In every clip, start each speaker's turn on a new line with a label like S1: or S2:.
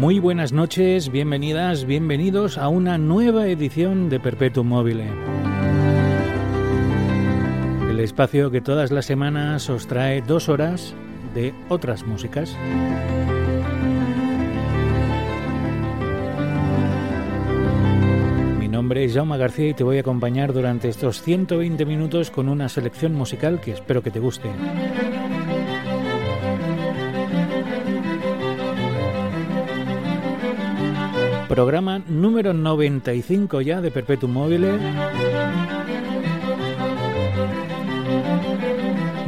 S1: Muy buenas noches, bienvenidas, bienvenidos a una nueva edición de Perpetuum Mobile. El espacio que todas las semanas os trae dos horas de otras músicas. Mi nombre es Jaume García y te voy a acompañar durante estos 120 minutos con una selección musical que espero que te guste. Programa número 95 ya de Perpetuum Mobile.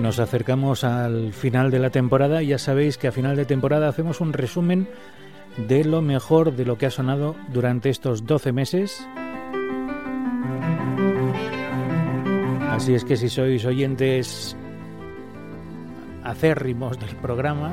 S1: Nos acercamos al final de la temporada y ya sabéis que a final de temporada hacemos un resumen de lo mejor de lo que ha sonado durante estos 12 meses. Así es que si sois oyentes acérrimos del programa,